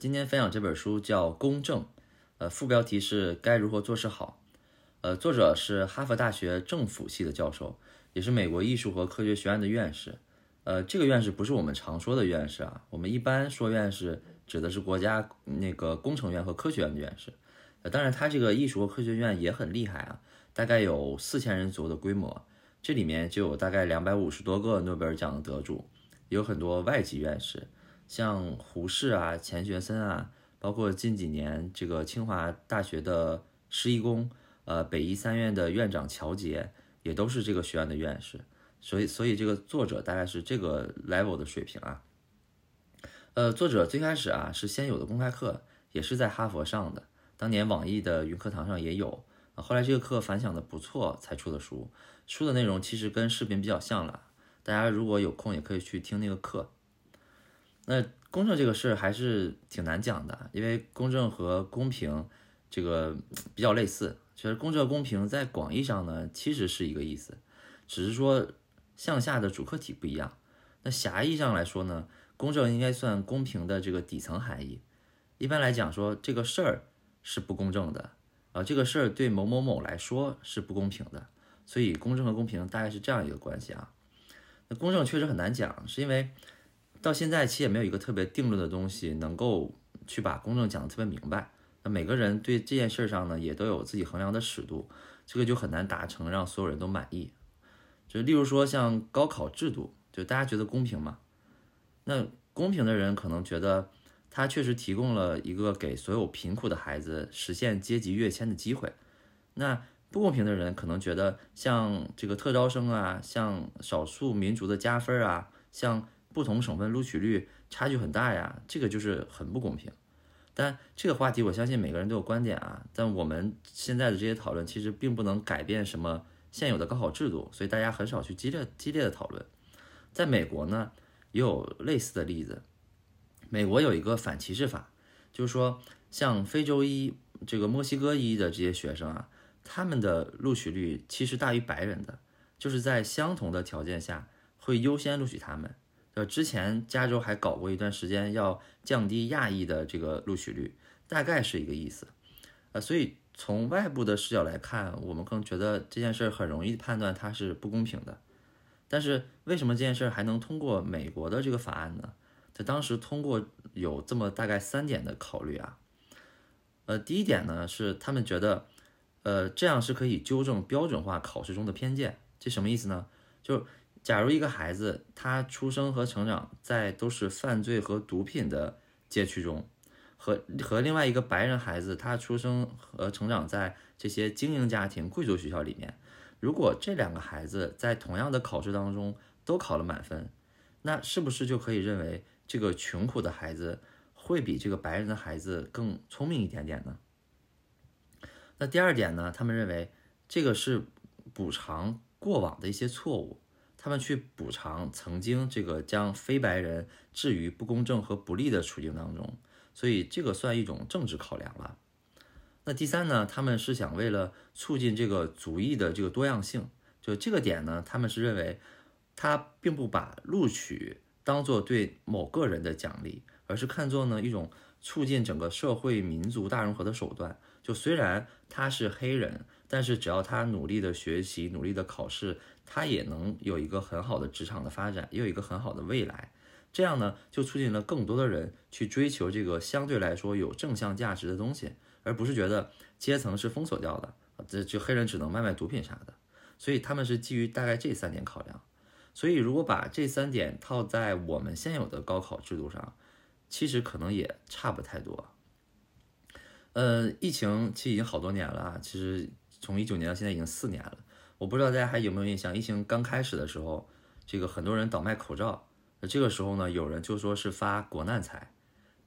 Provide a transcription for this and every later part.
今天分享这本书叫《公正》，呃，副标题是该如何做事好，呃，作者是哈佛大学政府系的教授，也是美国艺术和科学学院的院士，呃，这个院士不是我们常说的院士啊，我们一般说院士指的是国家那个工程院和科学院的院士，呃，当然他这个艺术和科学院也很厉害啊，大概有四千人左右的规模，这里面就有大概两百五十多个诺贝尔奖的得主，有很多外籍院士。像胡适啊、钱学森啊，包括近几年这个清华大学的施一公，呃，北医三院的院长乔杰，也都是这个学院的院士。所以，所以这个作者大概是这个 level 的水平啊。呃，作者最开始啊是先有的公开课，也是在哈佛上的，当年网易的云课堂上也有。后来这个课反响的不错，才出的书。书的内容其实跟视频比较像了，大家如果有空也可以去听那个课。那公正这个事儿还是挺难讲的，因为公正和公平这个比较类似。其实公正公平在广义上呢，其实是一个意思，只是说向下的主客体不一样。那狭义上来说呢，公正应该算公平的这个底层含义。一般来讲说这个事儿是不公正的，啊，这个事儿对某某某来说是不公平的。所以公正和公平大概是这样一个关系啊。那公正确实很难讲，是因为。到现在其实也没有一个特别定论的东西能够去把公正讲得特别明白。那每个人对这件事上呢，也都有自己衡量的尺度，这个就很难达成让所有人都满意。就例如说像高考制度，就大家觉得公平吗？那公平的人可能觉得他确实提供了一个给所有贫苦的孩子实现阶级跃迁的机会。那不公平的人可能觉得像这个特招生啊，像少数民族的加分啊，像。不同省份录取率差距很大呀，这个就是很不公平。但这个话题，我相信每个人都有观点啊。但我们现在的这些讨论，其实并不能改变什么现有的高考制度，所以大家很少去激烈激烈的讨论。在美国呢，也有类似的例子。美国有一个反歧视法，就是说，像非洲裔、这个墨西哥裔的这些学生啊，他们的录取率其实大于白人的，就是在相同的条件下会优先录取他们。呃，之前加州还搞过一段时间，要降低亚裔的这个录取率，大概是一个意思。呃，所以从外部的视角来看，我们更觉得这件事很容易判断它是不公平的。但是为什么这件事还能通过美国的这个法案呢？在当时通过有这么大概三点的考虑啊。呃，第一点呢是他们觉得，呃，这样是可以纠正标准化考试中的偏见。这什么意思呢？就假如一个孩子他出生和成长在都是犯罪和毒品的街区中，和和另外一个白人孩子他出生和成长在这些精英家庭、贵族学校里面，如果这两个孩子在同样的考试当中都考了满分，那是不是就可以认为这个穷苦的孩子会比这个白人的孩子更聪明一点点呢？那第二点呢？他们认为这个是补偿过往的一些错误。他们去补偿曾经这个将非白人置于不公正和不利的处境当中，所以这个算一种政治考量了。那第三呢？他们是想为了促进这个族裔的这个多样性，就这个点呢，他们是认为他并不把录取当做对某个人的奖励，而是看作呢一种促进整个社会民族大融合的手段。就虽然他是黑人，但是只要他努力的学习，努力的考试。他也能有一个很好的职场的发展，也有一个很好的未来，这样呢，就促进了更多的人去追求这个相对来说有正向价值的东西，而不是觉得阶层是封锁掉的，这就黑人只能卖卖毒品啥的。所以他们是基于大概这三点考量。所以如果把这三点套在我们现有的高考制度上，其实可能也差不太多。呃，疫情其实已经好多年了，其实从一九年到现在已经四年了。我不知道大家还有没有印象，疫情刚开始的时候，这个很多人倒卖口罩。那这个时候呢，有人就说是发国难财，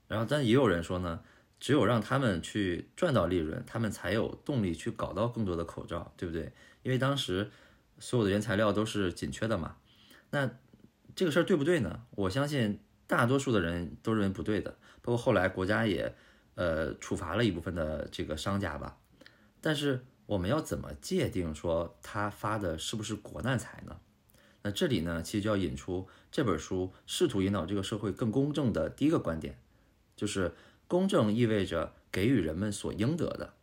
然后但也有人说呢，只有让他们去赚到利润，他们才有动力去搞到更多的口罩，对不对？因为当时所有的原材料都是紧缺的嘛。那这个事儿对不对呢？我相信大多数的人都认为不对的，包括后来国家也呃处罚了一部分的这个商家吧。但是。我们要怎么界定说他发的是不是国难财呢？那这里呢，其实就要引出这本书试图引导这个社会更公正的第一个观点，就是公正意味着给予人们所应得的。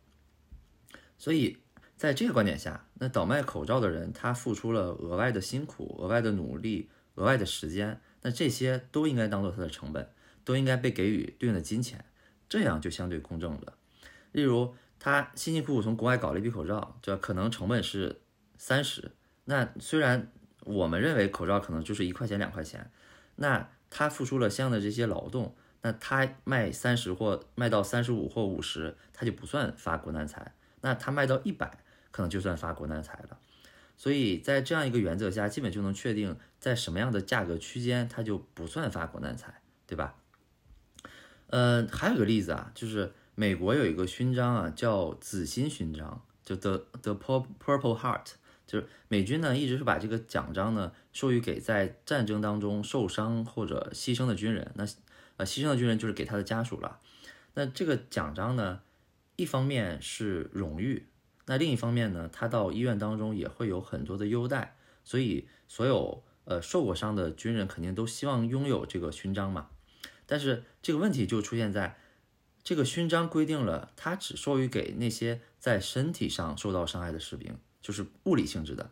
所以在这个观点下，那倒卖口罩的人他付出了额外的辛苦、额外的努力、额外的时间，那这些都应该当做他的成本，都应该被给予对应的金钱，这样就相对公正了。例如，他辛辛苦苦从国外搞了一批口罩，这可能成本是三十，那虽然我们认为口罩可能就是一块钱两块钱，那他付出了相应的这些劳动，那他卖三十或卖到三十五或五十，他就不算发国难财。那他卖到一百，可能就算发国难财了。所以在这样一个原则下，基本就能确定在什么样的价格区间，它就不算发国难财，对吧？呃，还有个例子啊，就是美国有一个勋章啊，叫紫心勋章，就 The The Purple Heart，就是美军呢一直是把这个奖章呢授予给在战争当中受伤或者牺牲的军人。那呃，牺牲的军人就是给他的家属了。那这个奖章呢？一方面是荣誉，那另一方面呢，他到医院当中也会有很多的优待，所以所有呃受过伤的军人肯定都希望拥有这个勋章嘛。但是这个问题就出现在，这个勋章规定了，它只授予给那些在身体上受到伤害的士兵，就是物理性质的，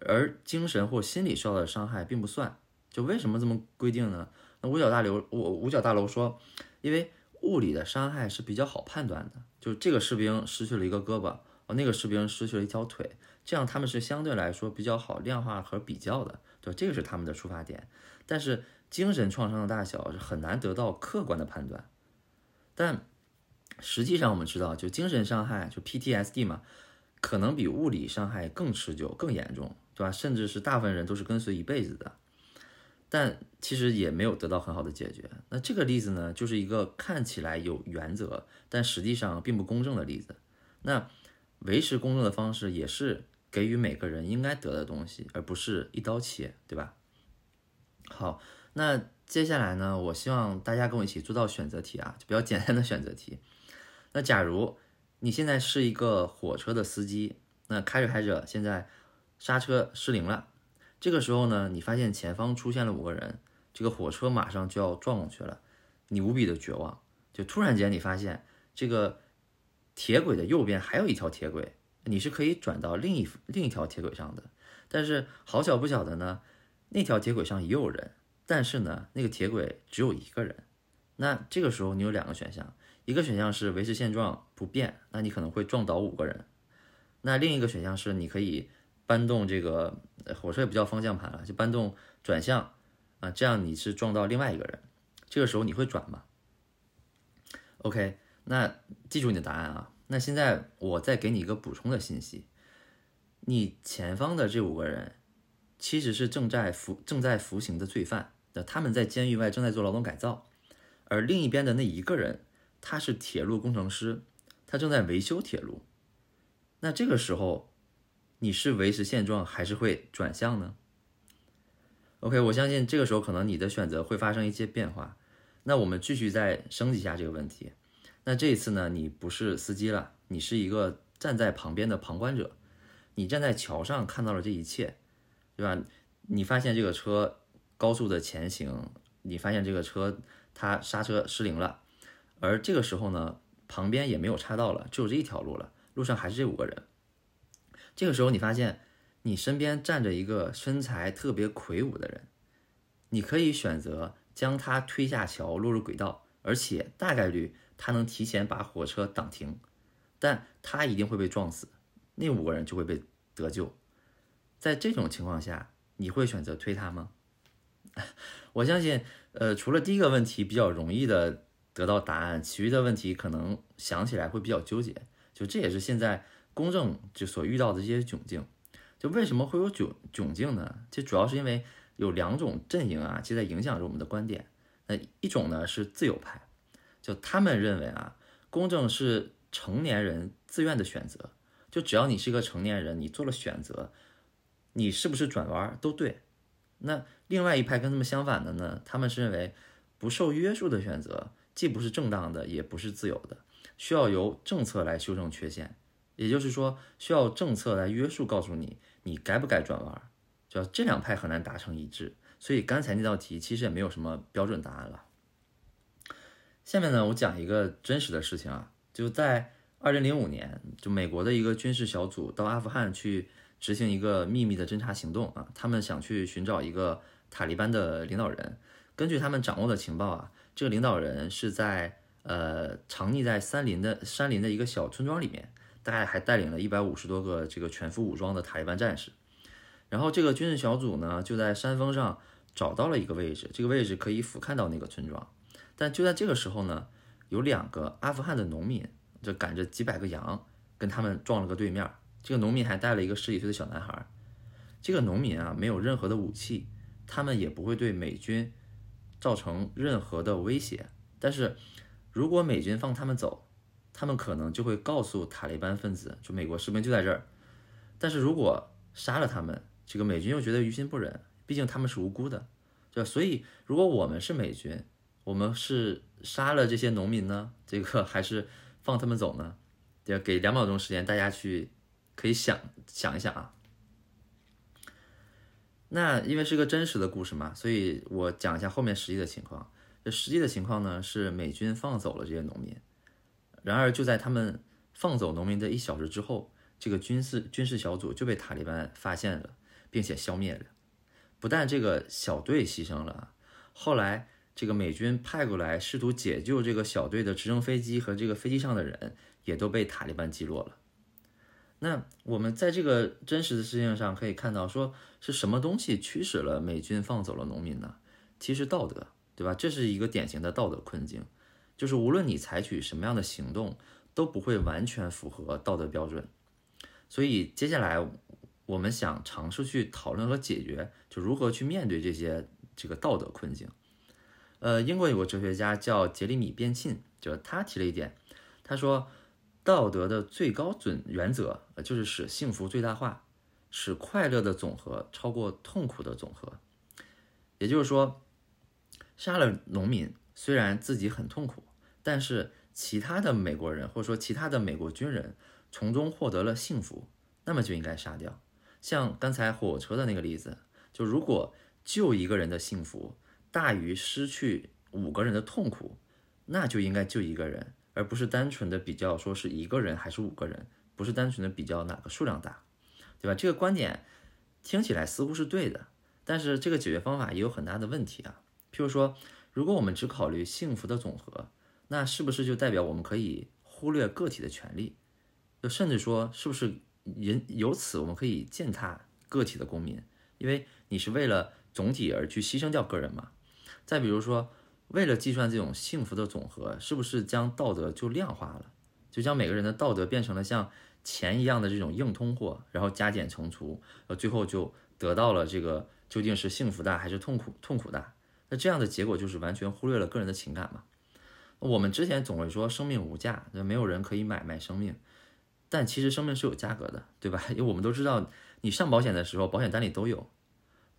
而精神或心理受到的伤害并不算。就为什么这么规定呢？那五角大楼，我五角大楼说，因为物理的伤害是比较好判断的。就这个士兵失去了一个胳膊，哦，那个士兵失去了一条腿，这样他们是相对来说比较好量化和比较的，对这个是他们的出发点。但是精神创伤的大小是很难得到客观的判断。但实际上我们知道，就精神伤害，就 PTSD 嘛，可能比物理伤害更持久、更严重，对吧？甚至是大部分人都是跟随一辈子的。但其实也没有得到很好的解决。那这个例子呢，就是一个看起来有原则，但实际上并不公正的例子。那维持公正的方式也是给予每个人应该得的东西，而不是一刀切，对吧？好，那接下来呢，我希望大家跟我一起做到选择题啊，就比较简单的选择题。那假如你现在是一个火车的司机，那开着开着，现在刹车失灵了。这个时候呢，你发现前方出现了五个人，这个火车马上就要撞过去了，你无比的绝望。就突然间你发现这个铁轨的右边还有一条铁轨，你是可以转到另一另一条铁轨上的。但是好巧不巧的呢，那条铁轨上也有人，但是呢，那个铁轨只有一个人。那这个时候你有两个选项，一个选项是维持现状不变，那你可能会撞倒五个人。那另一个选项是你可以。搬动这个火车也不叫方向盘了，就搬动转向啊，这样你是撞到另外一个人，这个时候你会转吗？OK，那记住你的答案啊。那现在我再给你一个补充的信息，你前方的这五个人其实是正在服正在服刑的罪犯，那他们在监狱外正在做劳动改造，而另一边的那一个人他是铁路工程师，他正在维修铁路，那这个时候。你是维持现状还是会转向呢？OK，我相信这个时候可能你的选择会发生一些变化。那我们继续再升级一下这个问题。那这一次呢，你不是司机了，你是一个站在旁边的旁观者。你站在桥上看到了这一切，对吧？你发现这个车高速的前行，你发现这个车它刹车失灵了，而这个时候呢，旁边也没有岔道了，只有这一条路了，路上还是这五个人。这个时候，你发现你身边站着一个身材特别魁梧的人，你可以选择将他推下桥，落入轨道，而且大概率他能提前把火车挡停，但他一定会被撞死，那五个人就会被得救。在这种情况下，你会选择推他吗？我相信，呃，除了第一个问题比较容易的得到答案，其余的问题可能想起来会比较纠结。就这也是现在。公正就所遇到的这些窘境，就为什么会有窘窘境呢？这主要是因为有两种阵营啊，其实在影响着我们的观点。那一种呢是自由派，就他们认为啊，公正是成年人自愿的选择，就只要你是一个成年人，你做了选择，你是不是转弯都对。那另外一派跟他们相反的呢，他们是认为不受约束的选择既不是正当的，也不是自由的，需要由政策来修正缺陷。也就是说，需要政策来约束，告诉你你该不该转弯，就这两派很难达成一致。所以刚才那道题其实也没有什么标准答案了。下面呢，我讲一个真实的事情啊，就在二零零五年，就美国的一个军事小组到阿富汗去执行一个秘密的侦察行动啊，他们想去寻找一个塔利班的领导人。根据他们掌握的情报啊，这个领导人是在呃藏匿在山林的山林的一个小村庄里面，大概还带领了一百五十多个这个全副武装的塔利班战士。然后这个军事小组呢，就在山峰上找到了一个位置，这个位置可以俯瞰到那个村庄。但就在这个时候呢，有两个阿富汗的农民就赶着几百个羊跟他们撞了个对面。这个农民还带了一个十几岁的小男孩。这个农民啊，没有任何的武器，他们也不会对美军造成任何的威胁。但是如果美军放他们走，他们可能就会告诉塔利班分子，就美国士兵就在这儿。但是如果杀了他们，这个美军又觉得于心不忍，毕竟他们是无辜的，对吧？所以如果我们是美军，我们是杀了这些农民呢，这个还是放他们走呢？要给两秒钟时间，大家去可以想想一想啊。那因为是个真实的故事嘛，所以我讲一下后面实际的情况。这实际的情况呢，是美军放走了这些农民，然而就在他们放走农民的一小时之后，这个军事军事小组就被塔利班发现了，并且消灭了。不但这个小队牺牲了，后来。这个美军派过来试图解救这个小队的直升飞机和这个飞机上的人，也都被塔利班击落了。那我们在这个真实的事情上可以看到，说是什么东西驱使了美军放走了农民呢？其实道德，对吧？这是一个典型的道德困境，就是无论你采取什么样的行动，都不会完全符合道德标准。所以接下来我们想尝试去讨论和解决，就如何去面对这些这个道德困境。呃，英国有个哲学家叫杰里米·边沁，就是他提了一点，他说，道德的最高准原则，就是使幸福最大化，使快乐的总和超过痛苦的总和。也就是说，杀了农民，虽然自己很痛苦，但是其他的美国人或者说其他的美国军人从中获得了幸福，那么就应该杀掉。像刚才火车的那个例子，就如果救一个人的幸福。大于失去五个人的痛苦，那就应该救一个人，而不是单纯的比较说是一个人还是五个人，不是单纯的比较哪个数量大，对吧？这个观点听起来似乎是对的，但是这个解决方法也有很大的问题啊。譬如说，如果我们只考虑幸福的总和，那是不是就代表我们可以忽略个体的权利？就甚至说，是不是人由此我们可以践踏个体的公民？因为你是为了总体而去牺牲掉个人嘛？再比如说，为了计算这种幸福的总和，是不是将道德就量化了，就将每个人的道德变成了像钱一样的这种硬通货，然后加减乘除，呃，最后就得到了这个究竟是幸福大还是痛苦痛苦大？那这样的结果就是完全忽略了个人的情感嘛？我们之前总会说生命无价，那没有人可以买卖生命，但其实生命是有价格的，对吧？因为我们都知道，你上保险的时候，保险单里都有，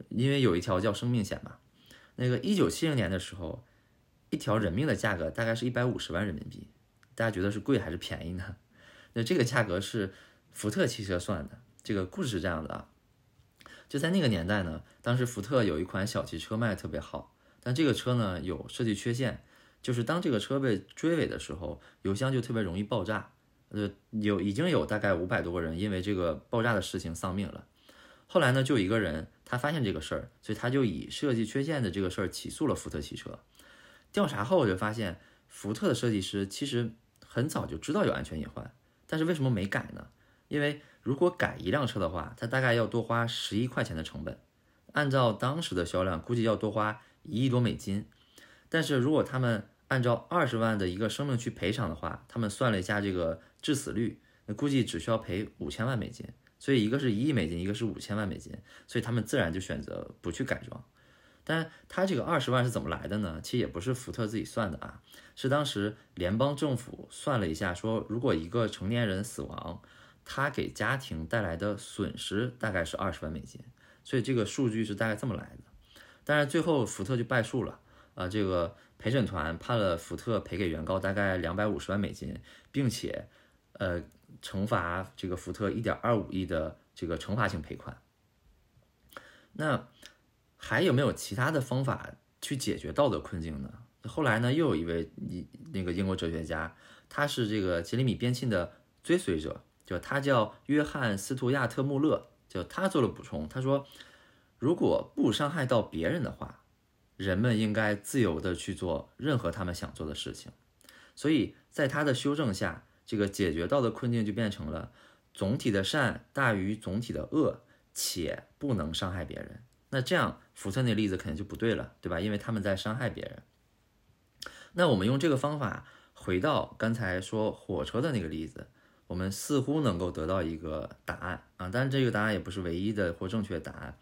因为有一条叫生命险嘛。那个一九七零年的时候，一条人命的价格大概是一百五十万人民币，大家觉得是贵还是便宜呢？那这个价格是福特汽车算的。这个故事是这样的啊，就在那个年代呢，当时福特有一款小汽车卖的特别好，但这个车呢有设计缺陷，就是当这个车被追尾的时候，油箱就特别容易爆炸。呃，有已经有大概五百多个人因为这个爆炸的事情丧命了。后来呢，就一个人。他发现这个事儿，所以他就以设计缺陷的这个事儿起诉了福特汽车。调查后我就发现，福特的设计师其实很早就知道有安全隐患，但是为什么没改呢？因为如果改一辆车的话，他大概要多花十一块钱的成本，按照当时的销量，估计要多花一亿多美金。但是如果他们按照二十万的一个生命去赔偿的话，他们算了一下这个致死率，那估计只需要赔五千万美金。所以一个是一亿美金，一个是五千万美金，所以他们自然就选择不去改装。但他这个二十万是怎么来的呢？其实也不是福特自己算的啊，是当时联邦政府算了一下，说如果一个成年人死亡，他给家庭带来的损失大概是二十万美金，所以这个数据是大概这么来的。但是最后福特就败诉了，啊，这个陪审团判了福特赔给原告大概两百五十万美金，并且，呃。惩罚这个福特一点二五亿的这个惩罚性赔款，那还有没有其他的方法去解决道德困境呢？后来呢，又有一位一那个英国哲学家，他是这个杰里米边沁的追随者，就他叫约翰斯图亚特穆勒，就他做了补充，他说，如果不伤害到别人的话，人们应该自由的去做任何他们想做的事情。所以在他的修正下，这个解决道德困境就变成了总体的善大于总体的恶，且不能伤害别人。那这样福特那例子肯定就不对了，对吧？因为他们在伤害别人。那我们用这个方法回到刚才说火车的那个例子，我们似乎能够得到一个答案啊。但是这个答案也不是唯一的或正确答案，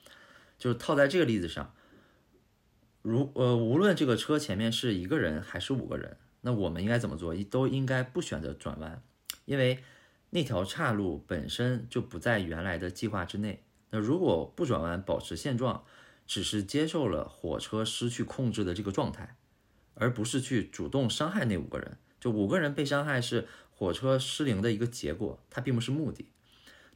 就是套在这个例子上，如呃无论这个车前面是一个人还是五个人，那我们应该怎么做？都应该不选择转弯，因为那条岔路本身就不在原来的计划之内。那如果不转弯，保持现状，只是接受了火车失去控制的这个状态，而不是去主动伤害那五个人。就五个人被伤害是火车失灵的一个结果，它并不是目的。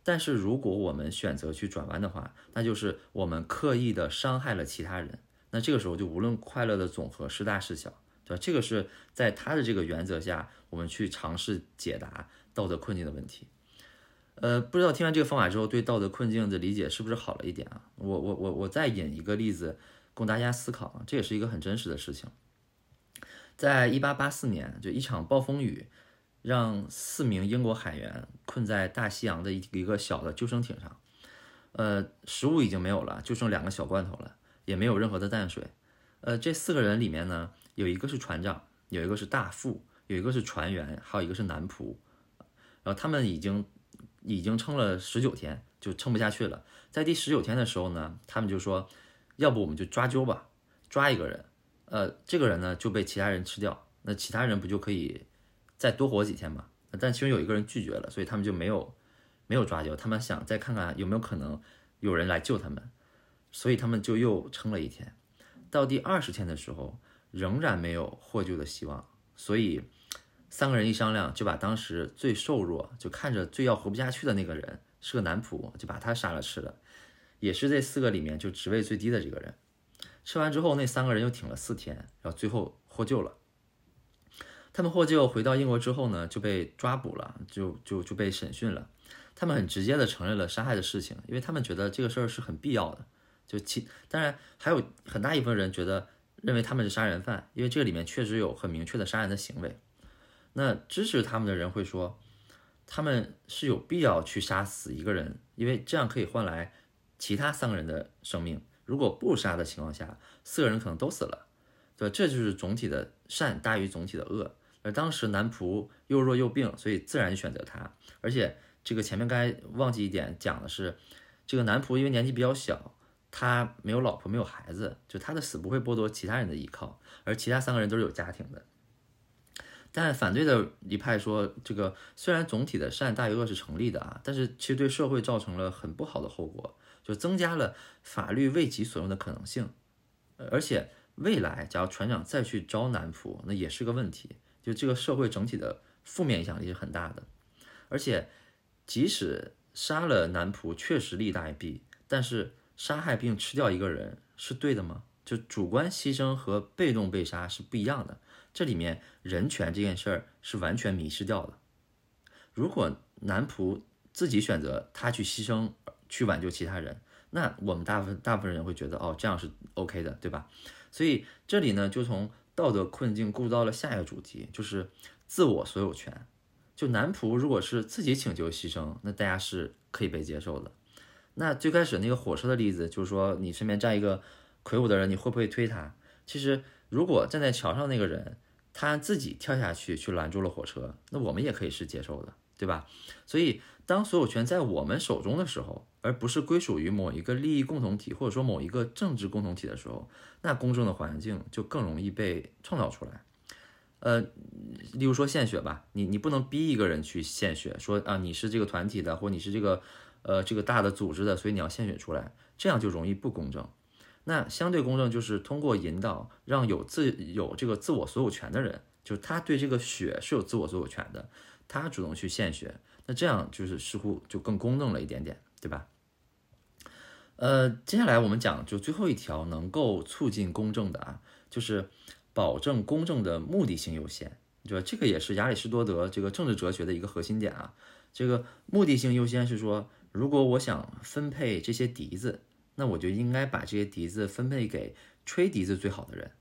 但是如果我们选择去转弯的话，那就是我们刻意的伤害了其他人。那这个时候就无论快乐的总和是大是小，对吧？这个是在他的这个原则下，我们去尝试解答道德困境的问题。呃，不知道听完这个方法之后，对道德困境的理解是不是好了一点啊？我我我我再引一个例子供大家思考啊，这也是一个很真实的事情。在一八八四年，就一场暴风雨，让四名英国海员困在大西洋的一一个小的救生艇上，呃，食物已经没有了，就剩两个小罐头了，也没有任何的淡水。呃，这四个人里面呢，有一个是船长，有一个是大副，有一个是船员，还有一个是男仆，然后他们已经。已经撑了十九天，就撑不下去了。在第十九天的时候呢，他们就说，要不我们就抓阄吧，抓一个人，呃，这个人呢就被其他人吃掉，那其他人不就可以再多活几天吗？但其中有一个人拒绝了，所以他们就没有没有抓阄。他们想再看看有没有可能有人来救他们，所以他们就又撑了一天。到第二十天的时候，仍然没有获救的希望，所以。三个人一商量，就把当时最瘦弱、就看着最要活不下去的那个人，是个男仆，就把他杀了吃了，也是这四个里面就职位最低的这个人。吃完之后，那三个人又挺了四天，然后最后获救了。他们获救回到英国之后呢，就被抓捕了，就就就被审讯了。他们很直接的承认了杀害的事情，因为他们觉得这个事儿是很必要的。就其当然还有很大一部分人觉得认为他们是杀人犯，因为这个里面确实有很明确的杀人的行为。那支持他们的人会说，他们是有必要去杀死一个人，因为这样可以换来其他三个人的生命。如果不杀的情况下，四个人可能都死了，对这就是总体的善大于总体的恶。而当时男仆又弱又病，所以自然选择他。而且这个前面该忘记一点讲的是，这个男仆因为年纪比较小，他没有老婆没有孩子，就他的死不会剥夺其他人的依靠，而其他三个人都是有家庭的。但反对的一派说，这个虽然总体的善大于恶是成立的啊，但是其实对社会造成了很不好的后果，就增加了法律为己所用的可能性。而且未来假如船长再去招男仆，那也是个问题，就这个社会整体的负面影响力是很大的。而且即使杀了男仆确实利大于弊，但是杀害并吃掉一个人是对的吗？就主观牺牲和被动被杀是不一样的。这里面人权这件事儿是完全迷失掉了。如果男仆自己选择他去牺牲去挽救其他人，那我们大部分大部分人会觉得哦这样是 OK 的，对吧？所以这里呢就从道德困境构造了下一个主题，就是自我所有权。就男仆如果是自己请求牺牲，那大家是可以被接受的。那最开始那个火车的例子，就是说你身边站一个魁梧的人，你会不会推他？其实如果站在桥上那个人。他自己跳下去去拦住了火车，那我们也可以是接受的，对吧？所以当所有权在我们手中的时候，而不是归属于某一个利益共同体或者说某一个政治共同体的时候，那公正的环境就更容易被创造出来。呃，例如说献血吧，你你不能逼一个人去献血，说啊你是这个团体的或你是这个呃这个大的组织的，所以你要献血出来，这样就容易不公正。那相对公正就是通过引导，让有自有这个自我所有权的人，就是他对这个血是有自我所有权的，他主动去献血，那这样就是似乎就更公正了一点点，对吧？呃，接下来我们讲就最后一条能够促进公正的啊，就是保证公正的目的性优先，对吧？这个也是亚里士多德这个政治哲学的一个核心点啊。这个目的性优先是说，如果我想分配这些笛子，那我就应该把这些笛子分配给吹笛子最好的人，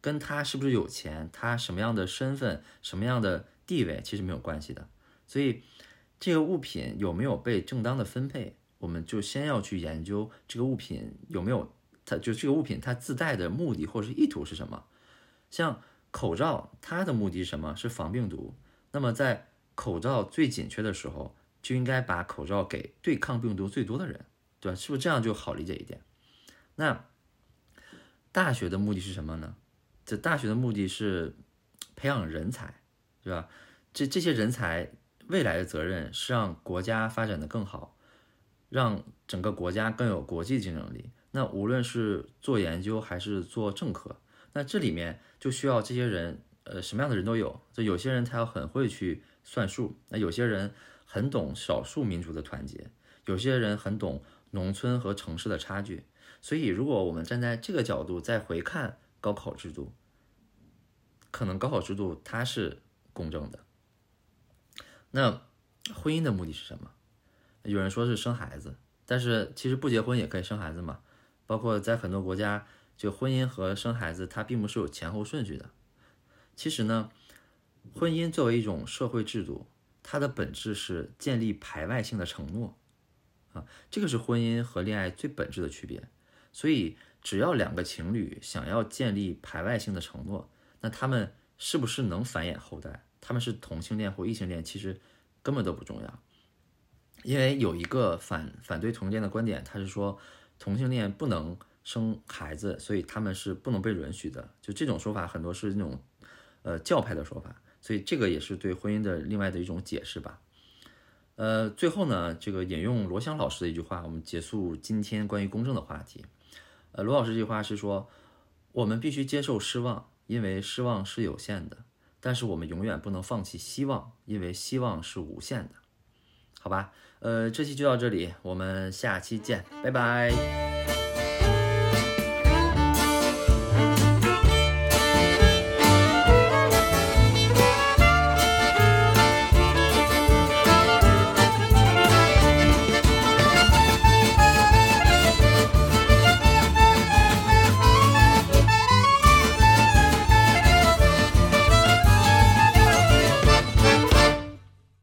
跟他是不是有钱，他什么样的身份，什么样的地位其实没有关系的。所以，这个物品有没有被正当的分配，我们就先要去研究这个物品有没有，它就这个物品它自带的目的或者是意图是什么。像口罩，它的目的是什么？是防病毒。那么在口罩最紧缺的时候，就应该把口罩给对抗病毒最多的人，对吧？是不是这样就好理解一点？那大学的目的是什么呢？这大学的目的是培养人才，对吧？这这些人才未来的责任是让国家发展的更好，让整个国家更有国际竞争力。那无论是做研究还是做政客，那这里面就需要这些人，呃，什么样的人都有。就有些人他要很会去算数，那有些人很懂少数民族的团结，有些人很懂农村和城市的差距。所以，如果我们站在这个角度再回看高考制度，可能高考制度它是公正的。那婚姻的目的是什么？有人说是生孩子，但是其实不结婚也可以生孩子嘛。包括在很多国家。就婚姻和生孩子，它并不是有前后顺序的。其实呢，婚姻作为一种社会制度，它的本质是建立排外性的承诺，啊，这个是婚姻和恋爱最本质的区别。所以，只要两个情侣想要建立排外性的承诺，那他们是不是能繁衍后代，他们是同性恋或异性恋，其实根本都不重要。因为有一个反反对同性恋的观点，他是说同性恋不能。生孩子，所以他们是不能被允许的。就这种说法，很多是那种，呃，教派的说法。所以这个也是对婚姻的另外的一种解释吧。呃，最后呢，这个引用罗翔老师的一句话，我们结束今天关于公正的话题。呃，罗老师这句话是说，我们必须接受失望，因为失望是有限的；但是我们永远不能放弃希望，因为希望是无限的。好吧，呃，这期就到这里，我们下期见，拜拜。